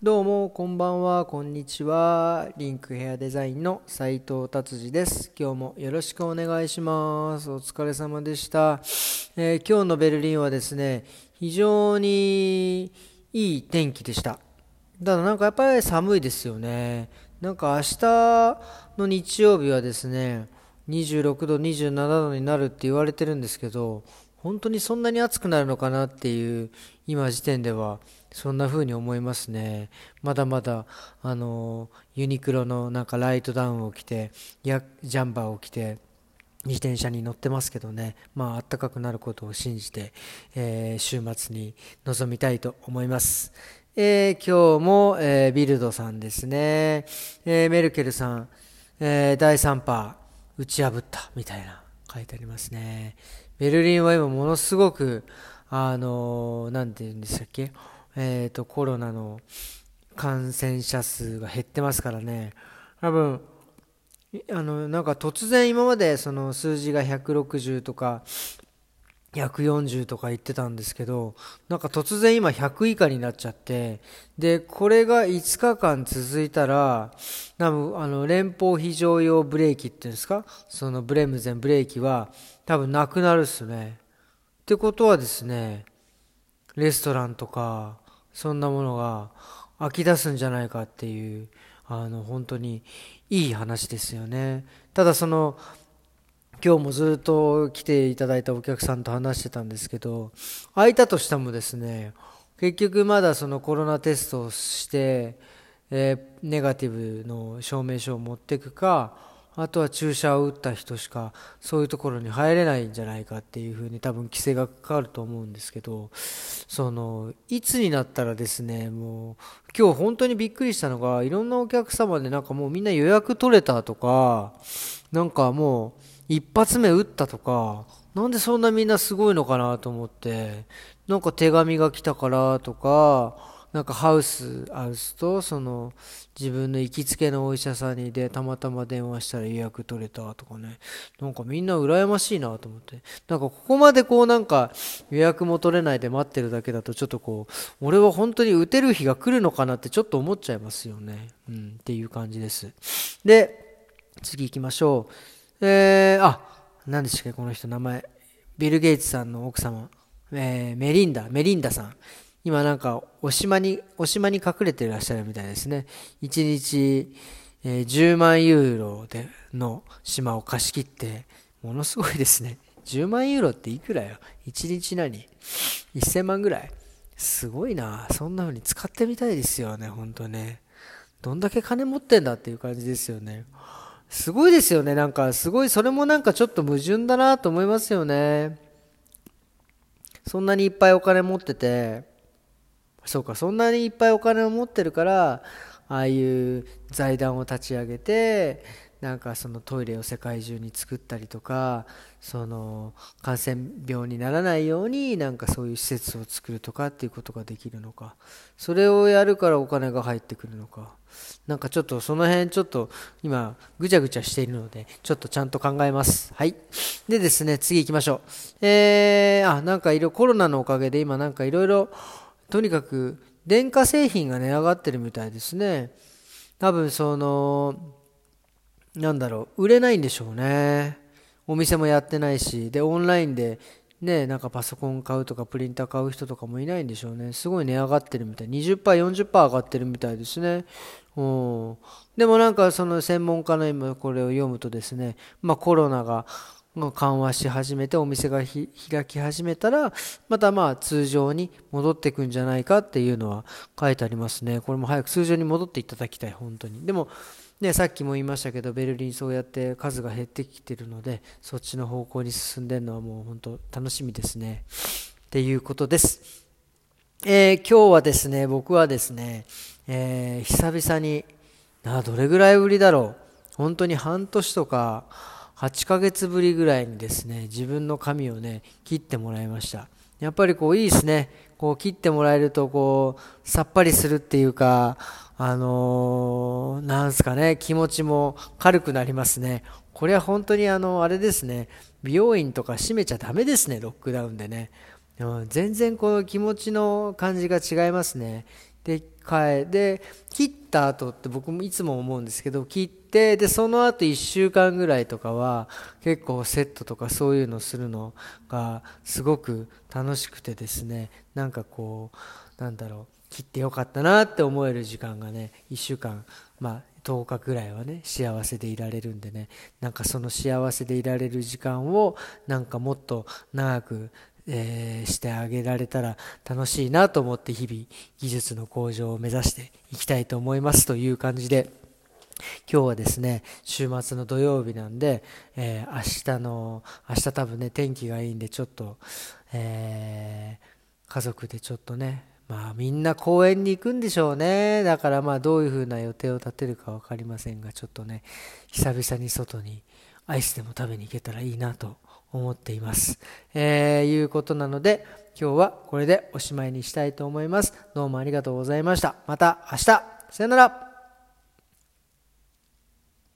どうも、こんばんは、こんにちは。リンクヘアデザインの斉藤達治です。今日もよろしくお願いします。お疲れ様でした。えー、今日のベルリンはですね、非常にいい天気でした。ただなんかやっぱり寒いですよね。なんか明日の日曜日はですね、26度、27度になるって言われてるんですけど、本当にそんなに暑くなるのかなっていう今時点ではそんな風に思いますね。まだまだあのユニクロのなんかライトダウンを着てやジャンバーを着て自転車に乗ってますけどね。まあ暖かくなることを信じて、えー、週末に臨みたいと思います。えー、今日も、えー、ビルドさんですね、え、メルケルさん、え第3波打ち破ったみたいな書いてありますね。ベルリンは今ものすごく、あの、なんて言うんでしたっけ、えっ、ー、と、コロナの感染者数が減ってますからね、多分、あの、なんか突然今までその数字が160とか、140とか言ってたんですけど、なんか突然今100以下になっちゃって、で、これが5日間続いたら、多分あの、連邦非常用ブレーキっていうんですか？そのブレムゼンブレーキは多分なくなるっすね。ってことはですね、レストランとか、そんなものが飽き出すんじゃないかっていう、あの、本当にいい話ですよね。ただその、今日もずっと来ていただいたお客さんと話してたんですけど、空いたとしてもですね、結局まだそのコロナテストをして、えー、ネガティブの証明書を持っていくか、あとは注射を打った人しかそういうところに入れないんじゃないかっていうふうに多分規制がかかると思うんですけど、その、いつになったらですね、もう、今日本当にびっくりしたのが、いろんなお客様でなんかもうみんな予約取れたとか、なんかもう、一発目打ったとか、なんでそんなみんなすごいのかなと思って、なんか手紙が来たからとか、なんかハウス、ハウスと、その、自分の行きつけのお医者さんにで、たまたま電話したら予約取れたとかね。なんかみんな羨ましいなと思って。なんかここまでこうなんか予約も取れないで待ってるだけだとちょっとこう、俺は本当に打てる日が来るのかなってちょっと思っちゃいますよね。うん、っていう感じです。で、次行きましょう。えー、あ、何でしたっけ、この人、名前。ビル・ゲイツさんの奥様、えー、メリンダ、メリンダさん。今なんか、お島に、お島に隠れていらっしゃるみたいですね。1日、えー、10万ユーロでの島を貸し切って、ものすごいですね。10万ユーロっていくらよ ?1 日何 ?1000 万ぐらいすごいな。そんな風に使ってみたいですよね、ほんとね。どんだけ金持ってんだっていう感じですよね。すごいですよね。なんか、すごい、それもなんかちょっと矛盾だなと思いますよね。そんなにいっぱいお金持ってて、そうか、そんなにいっぱいお金を持ってるから、ああいう財団を立ち上げて、なんかそのトイレを世界中に作ったりとかその感染病にならないようになんかそういう施設を作るとかっていうことができるのか。それをやるからお金が入ってくるのか。なんかちょっとその辺ちょっと今ぐちゃぐちゃしているのでちょっとちゃんと考えます。はい。でですね次行きましょう。えー、あなんかいろコロナのおかげで今なんかいろいろとにかく電化製品が値上がってるみたいですね。多分そのなんだろう、売れないんでしょうね。お店もやってないし、で、オンラインで、ね、なんかパソコン買うとかプリンター買う人とかもいないんでしょうね。すごい値上がってるみたい。20%、40%上がってるみたいですね。うん。でもなんかその専門家の今これを読むとですね、まあコロナが緩和し始めてお店が開き始めたらまたまあ通常に戻っていくんじゃないかっていうのは書いてありますね。これも早く通常に戻っていただきたい、本当に。でもね、さっきも言いましたけどベルリンそうやって数が減ってきてるのでそっちの方向に進んでるのはもう本当楽しみですね。っていうことです、えー、今日はですね僕はですね、えー、久々になどれぐらいぶりだろう。本当に半年とか8ヶ月ぶりぐらいにですね自分の髪をね切ってもらいました。やっぱりこういいですねこう切ってもらえるとこうさっぱりするっていうかあのー、なんすかね、気持ちも軽くなりますね。これは本当にあの、あれですね、美容院とか閉めちゃダメですね、ロックダウンでね。うん全然この気持ちの感じが違いますね。で変えで切った後って僕もいつも思うんですけど切ってでその後1週間ぐらいとかは結構セットとかそういうのするのがすごく楽しくてですねなんかこうなんだろう切ってよかったなって思える時間がね1週間まあ10日ぐらいはね幸せでいられるんでねなんかその幸せでいられる時間をなんかもっと長くえー、してあげられたら楽しいなと思って日々技術の向上を目指していきたいと思いますという感じで。今日はですね週末の土曜日なんで、えー、明日の明日多分ね天気がいいんでちょっと、えー、家族でちょっとねまあみんな公園に行くんでしょうねだからまあどういう風な予定を立てるか分かりませんがちょっとね久々に外にアイスでも食べに行けたらいいなと思っています。えー、いうことなので、今日はこれでおしまいにしたいと思います。どうもありがとうございました。また明日、さよなら。